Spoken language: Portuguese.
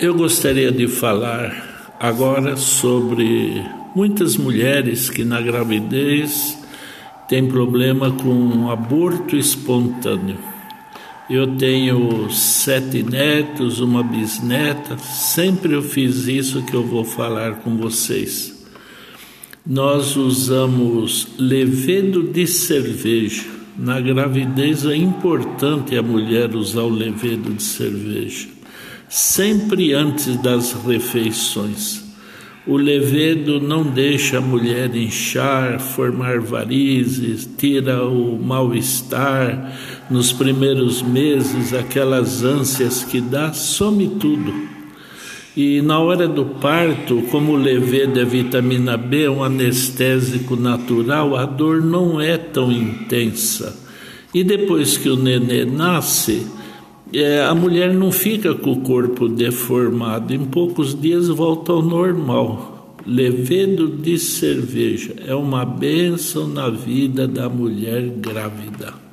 Eu gostaria de falar agora sobre muitas mulheres que na gravidez têm problema com aborto espontâneo. Eu tenho sete netos, uma bisneta, sempre eu fiz isso que eu vou falar com vocês. Nós usamos levedo de cerveja. Na gravidez é importante a mulher usar o levedo de cerveja sempre antes das refeições. O levedo não deixa a mulher inchar, formar varizes, tira o mal-estar. Nos primeiros meses, aquelas ânsias que dá, some tudo. E na hora do parto, como o levedo é vitamina B, um anestésico natural, a dor não é tão intensa. E depois que o nenê nasce, é, a mulher não fica com o corpo deformado, em poucos dias volta ao normal. Levedo de cerveja é uma bênção na vida da mulher grávida.